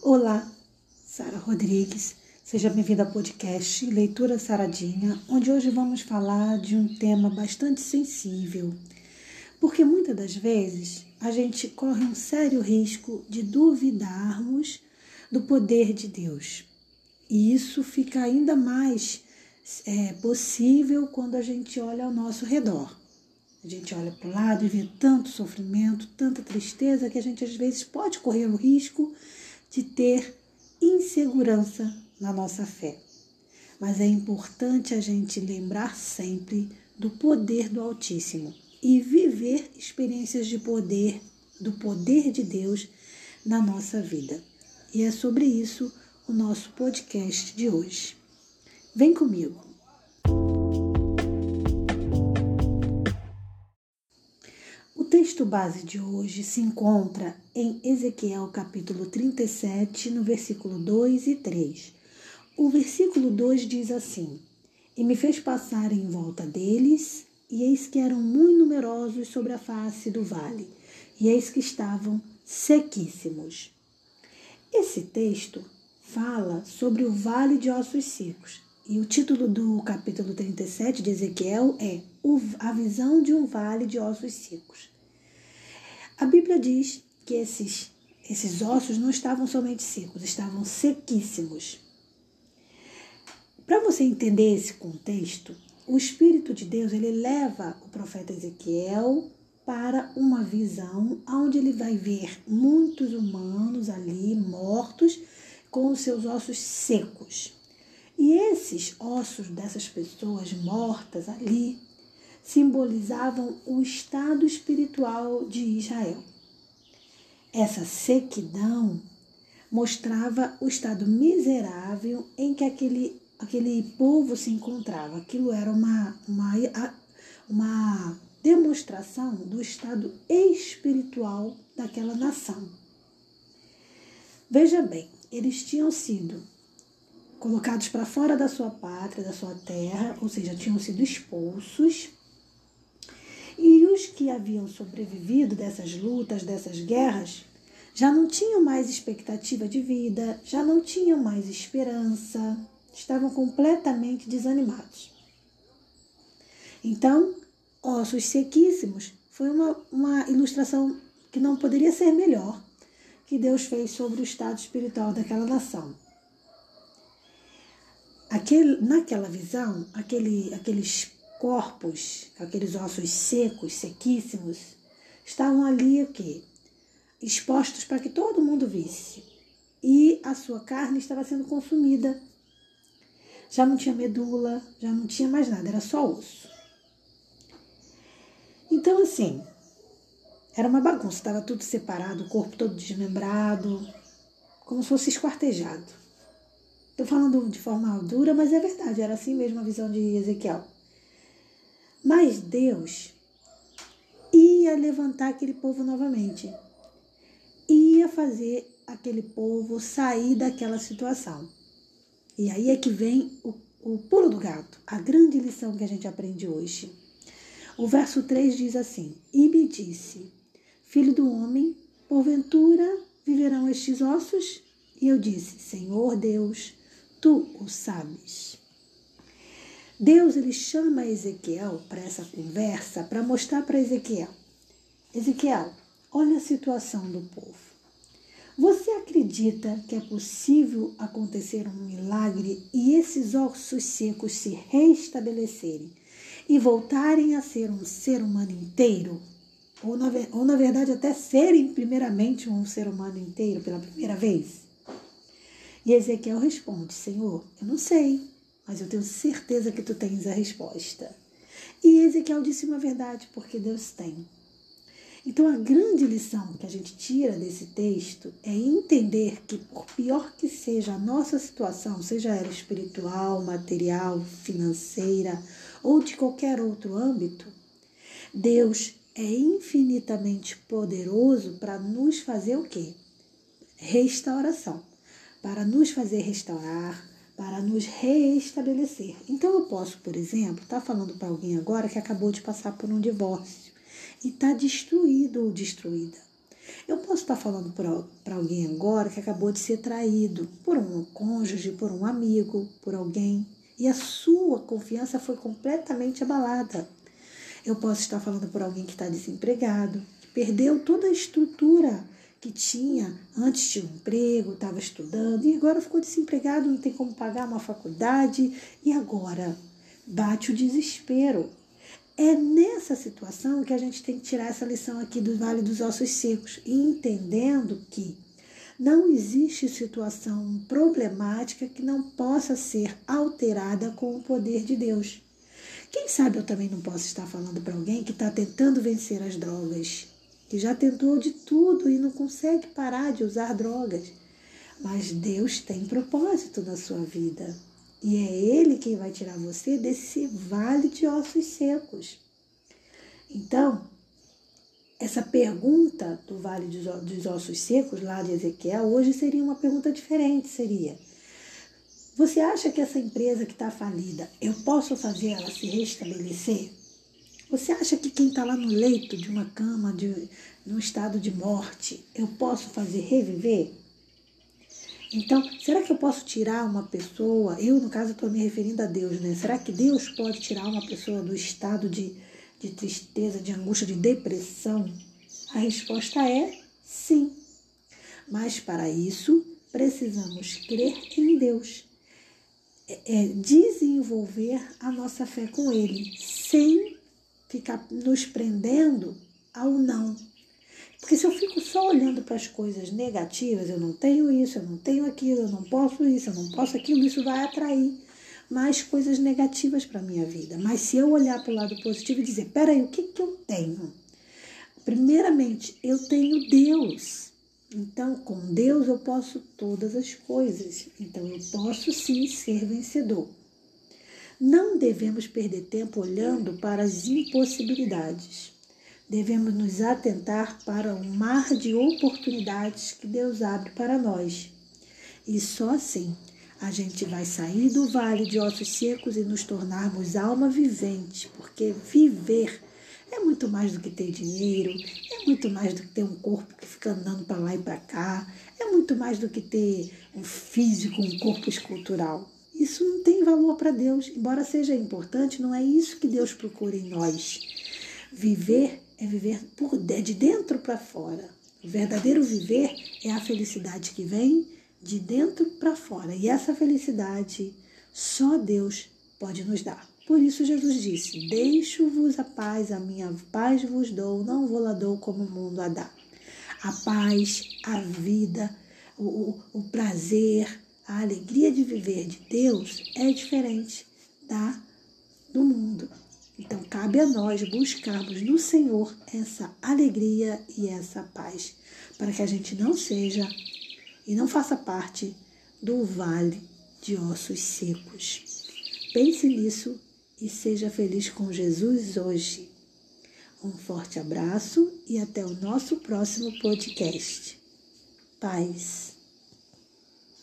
Olá, Sara Rodrigues. Seja bem-vinda ao podcast Leitura Saradinha, onde hoje vamos falar de um tema bastante sensível, porque muitas das vezes a gente corre um sério risco de duvidarmos do poder de Deus. E isso fica ainda mais é, possível quando a gente olha ao nosso redor. A gente olha para o lado e vê tanto sofrimento, tanta tristeza, que a gente às vezes pode correr o risco de ter insegurança na nossa fé. Mas é importante a gente lembrar sempre do poder do Altíssimo e viver experiências de poder, do poder de Deus na nossa vida. E é sobre isso o nosso podcast de hoje. Vem comigo. Texto base de hoje se encontra em Ezequiel capítulo 37, no versículo 2 e 3. O versículo 2 diz assim: E me fez passar em volta deles, e eis que eram muito numerosos sobre a face do vale, e eis que estavam sequíssimos. Esse texto fala sobre o vale de ossos secos, e o título do capítulo 37 de Ezequiel é A visão de um vale de ossos secos. A Bíblia diz que esses, esses ossos não estavam somente secos, estavam sequíssimos. Para você entender esse contexto, o Espírito de Deus ele leva o profeta Ezequiel para uma visão onde ele vai ver muitos humanos ali mortos com os seus ossos secos. E esses ossos dessas pessoas mortas ali simbolizavam o estado espiritual de Israel. Essa sequidão mostrava o estado miserável em que aquele, aquele povo se encontrava. Aquilo era uma, uma, uma demonstração do estado espiritual daquela nação. Veja bem, eles tinham sido colocados para fora da sua pátria, da sua terra, ou seja, tinham sido expulsos os que haviam sobrevivido dessas lutas, dessas guerras, já não tinham mais expectativa de vida, já não tinham mais esperança, estavam completamente desanimados. Então, ossos sequíssimos foi uma, uma ilustração que não poderia ser melhor que Deus fez sobre o estado espiritual daquela nação. Aquele, naquela visão, aquele, aqueles corpos, aqueles ossos secos, sequíssimos, estavam ali o quê? Expostos para que todo mundo visse. E a sua carne estava sendo consumida. Já não tinha medula, já não tinha mais nada, era só osso. Então, assim, era uma bagunça, estava tudo separado, o corpo todo desmembrado, como se fosse esquartejado. Estou falando de forma dura, mas é verdade, era assim mesmo a visão de Ezequiel. Mas Deus ia levantar aquele povo novamente, ia fazer aquele povo sair daquela situação. E aí é que vem o, o pulo do gato, a grande lição que a gente aprende hoje. O verso 3 diz assim: E me disse, filho do homem, porventura viverão estes ossos? E eu disse: Senhor Deus, tu o sabes. Deus ele chama Ezequiel para essa conversa para mostrar para Ezequiel: Ezequiel, olha a situação do povo. Você acredita que é possível acontecer um milagre e esses ossos secos se restabelecerem e voltarem a ser um ser humano inteiro? Ou na, ou na verdade até serem primeiramente um ser humano inteiro pela primeira vez? E Ezequiel responde: Senhor, eu não sei mas eu tenho certeza que tu tens a resposta. E Ezequiel disse uma verdade, porque Deus tem. Então, a grande lição que a gente tira desse texto é entender que, por pior que seja a nossa situação, seja ela espiritual, material, financeira ou de qualquer outro âmbito, Deus é infinitamente poderoso para nos fazer o quê? Restauração. Para nos fazer restaurar, para nos reestabelecer. Então eu posso, por exemplo, estar tá falando para alguém agora que acabou de passar por um divórcio e está destruído ou destruída. Eu posso estar falando para alguém agora que acabou de ser traído por um cônjuge, por um amigo, por alguém, e a sua confiança foi completamente abalada. Eu posso estar falando por alguém que está desempregado, que perdeu toda a estrutura que tinha antes de um emprego, estava estudando e agora ficou desempregado, não tem como pagar uma faculdade e agora bate o desespero. É nessa situação que a gente tem que tirar essa lição aqui do Vale dos Ossos Secos, entendendo que não existe situação problemática que não possa ser alterada com o poder de Deus. Quem sabe eu também não posso estar falando para alguém que está tentando vencer as drogas, que já tentou de tudo e não consegue parar de usar drogas. Mas Deus tem propósito na sua vida. E é Ele quem vai tirar você desse vale de ossos secos. Então, essa pergunta do vale dos ossos secos, lá de Ezequiel, hoje seria uma pergunta diferente, seria... Você acha que essa empresa que está falida, eu posso fazer ela se restabelecer? Você acha que quem está lá no leito de uma cama, de, num estado de morte, eu posso fazer reviver? Então, será que eu posso tirar uma pessoa? Eu, no caso, estou me referindo a Deus, né? Será que Deus pode tirar uma pessoa do estado de, de tristeza, de angústia, de depressão? A resposta é sim. Mas para isso, precisamos crer em Deus. É, é desenvolver a nossa fé com Ele, sem ficar nos prendendo ao não. Porque se eu fico só olhando para as coisas negativas, eu não tenho isso, eu não tenho aquilo, eu não posso isso, eu não posso aquilo, isso vai atrair mais coisas negativas para a minha vida. Mas se eu olhar para o lado positivo e dizer, peraí, o que, que eu tenho? Primeiramente, eu tenho Deus. Então, com Deus eu posso todas as coisas. Então, eu posso sim ser vencedor. Não devemos perder tempo olhando para as impossibilidades devemos nos atentar para o mar de oportunidades que Deus abre para nós. E só assim a gente vai sair do vale de ossos secos e nos tornarmos alma vivente, porque viver é muito mais do que ter dinheiro, é muito mais do que ter um corpo que fica andando para lá e para cá, é muito mais do que ter um físico, um corpo escultural. Isso não tem valor para Deus, embora seja importante, não é isso que Deus procura em nós. Viver é viver por de dentro para fora. O verdadeiro viver é a felicidade que vem de dentro para fora. E essa felicidade só Deus pode nos dar. Por isso Jesus disse: Deixo-vos a paz, a minha paz vos dou, não vou lá dou como o mundo a dá. A paz, a vida, o, o, o prazer, a alegria de viver de Deus é diferente da do mundo. Então, cabe a nós buscarmos no Senhor essa alegria e essa paz, para que a gente não seja e não faça parte do vale de ossos secos. Pense nisso e seja feliz com Jesus hoje. Um forte abraço e até o nosso próximo podcast. Paz.